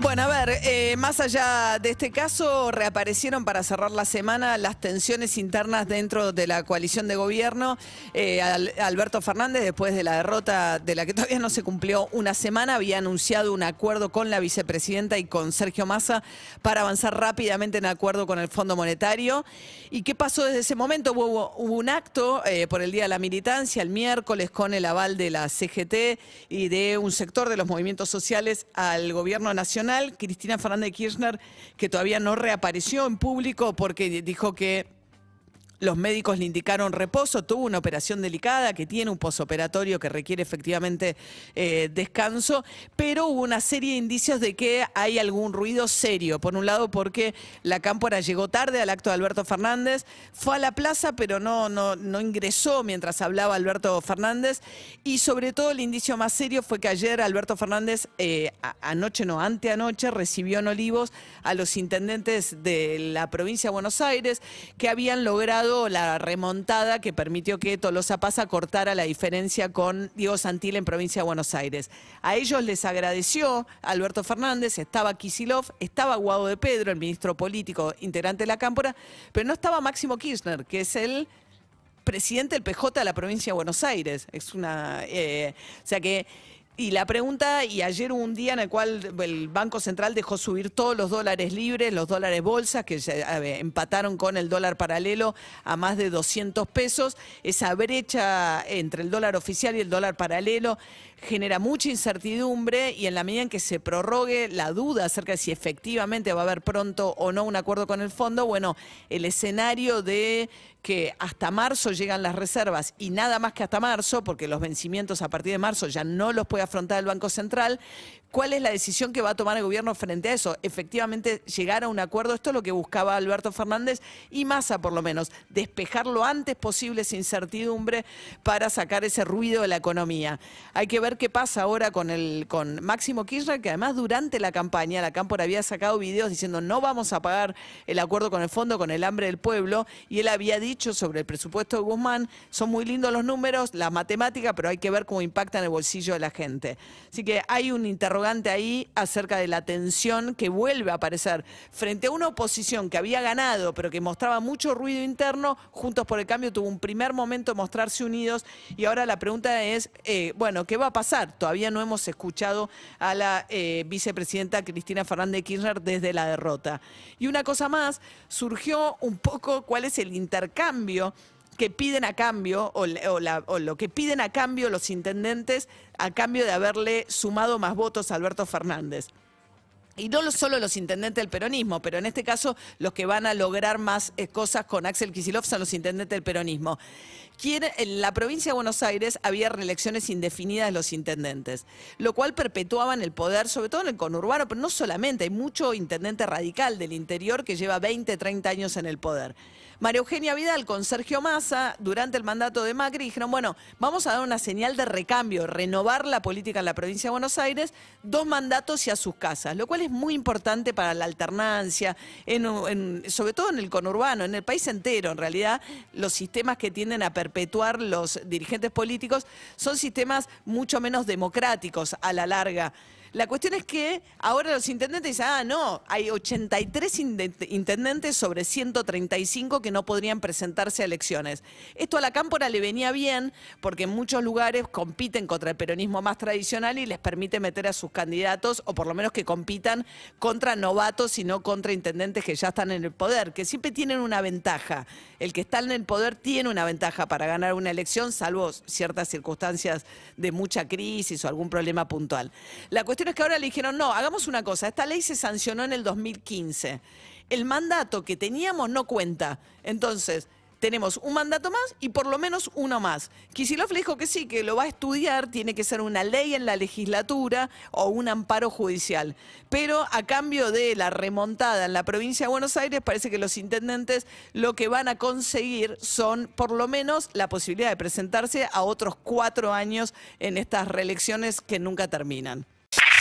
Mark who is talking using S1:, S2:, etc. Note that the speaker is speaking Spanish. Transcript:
S1: Bueno, a ver, eh, más allá de este caso, reaparecieron para cerrar la semana las tensiones internas dentro de la coalición de gobierno. Eh, Al- Alberto Fernández, después de la derrota de la que todavía no se cumplió una semana, había anunciado un acuerdo con la vicepresidenta y con Sergio Massa para avanzar rápidamente en acuerdo con el Fondo Monetario. ¿Y qué pasó desde ese momento? Hubo, hubo un acto eh, por el Día de la Militancia el miércoles con el aval de la CGT y de un sector de los movimientos sociales al gobierno nacional. Cristina Fernández de Kirchner, que todavía no reapareció en público porque dijo que los médicos le indicaron reposo, tuvo una operación delicada que tiene un posoperatorio que requiere efectivamente eh, descanso, pero hubo una serie de indicios de que hay algún ruido serio. Por un lado, porque la cámpora llegó tarde al acto de Alberto Fernández, fue a la plaza, pero no, no, ingresó mientras hablaba Alberto Fernández. Y sobre todo, el indicio más serio fue que ayer Alberto Fernández, eh, anoche no, anteanoche, recibió en Olivos a los intendentes de la provincia de Buenos Aires que habían logrado la remontada que permitió que Tolosa Pasa cortara la diferencia con Diego Santil en provincia de Buenos Aires. A ellos les agradeció Alberto Fernández, estaba Kisilov, estaba Guado de Pedro, el ministro político integrante de la Cámpora, pero no estaba Máximo Kirchner, que es el presidente del PJ de la provincia de Buenos Aires. Es una. eh, o sea que. Y la pregunta, y ayer hubo un día en el cual el Banco Central dejó subir todos los dólares libres, los dólares bolsas, que empataron con el dólar paralelo a más de 200 pesos. Esa brecha entre el dólar oficial y el dólar paralelo genera mucha incertidumbre y en la medida en que se prorrogue la duda acerca de si efectivamente va a haber pronto o no un acuerdo con el fondo, bueno, el escenario de que hasta marzo llegan las reservas y nada más que hasta marzo, porque los vencimientos a partir de marzo ya no los puede afrontar el Banco Central, ¿cuál es la decisión que va a tomar el gobierno frente a eso? Efectivamente, llegar a un acuerdo, esto es lo que buscaba Alberto Fernández y Massa por lo menos, despejar lo antes posible esa incertidumbre para sacar ese ruido de la economía. Hay que ver qué pasa ahora con, el, con Máximo Kirchner, que además durante la campaña, la Cámpora había sacado videos diciendo no vamos a pagar el acuerdo con el fondo, con el hambre del pueblo, y él había dicho sobre el presupuesto de Guzmán, son muy lindos los números, la matemática, pero hay que ver cómo impacta en el bolsillo de la gente. Así que hay un interrogante ahí acerca de la tensión que vuelve a aparecer frente a una oposición que había ganado, pero que mostraba mucho ruido interno, Juntos por el Cambio tuvo un primer momento de mostrarse unidos y ahora la pregunta es, eh, bueno, ¿qué va a pasar? Todavía no hemos escuchado a la eh, vicepresidenta Cristina Fernández de Kirchner desde la derrota. Y una cosa más, surgió un poco cuál es el intercambio que piden a cambio, o, o la- o lo que piden a cambio los intendentes, a cambio de haberle sumado más votos a Alberto Fernández. Y no lo- solo los intendentes del peronismo, pero en este caso los que van a lograr más eh, cosas con Axel Kicillof son los intendentes del peronismo. En la provincia de Buenos Aires había reelecciones indefinidas de los intendentes, lo cual perpetuaban el poder, sobre todo en el conurbano, pero no solamente, hay mucho intendente radical del interior que lleva 20, 30 años en el poder. María Eugenia Vidal con Sergio Massa, durante el mandato de Macri, dijeron, bueno, vamos a dar una señal de recambio, renovar la política en la provincia de Buenos Aires, dos mandatos y a sus casas, lo cual es muy importante para la alternancia, sobre todo en el conurbano, en el país entero, en realidad, los sistemas que tienden a perpetuar los dirigentes políticos son sistemas mucho menos democráticos a la larga. La cuestión es que ahora los intendentes dicen, ah, no, hay 83 inde- intendentes sobre 135 que no podrían presentarse a elecciones. Esto a la cámpora le venía bien porque en muchos lugares compiten contra el peronismo más tradicional y les permite meter a sus candidatos, o por lo menos que compitan contra novatos y no contra intendentes que ya están en el poder, que siempre tienen una ventaja. El que está en el poder tiene una ventaja para ganar una elección, salvo ciertas circunstancias de mucha crisis o algún problema puntual. La cuestión es que ahora le dijeron, no, hagamos una cosa, esta ley se sancionó en el 2015. El mandato que teníamos no cuenta. Entonces, tenemos un mandato más y por lo menos uno más. Kisilov le dijo que sí, que lo va a estudiar, tiene que ser una ley en la legislatura o un amparo judicial. Pero a cambio de la remontada en la provincia de Buenos Aires, parece que los intendentes lo que van a conseguir son por lo menos la posibilidad de presentarse a otros cuatro años en estas reelecciones que nunca terminan.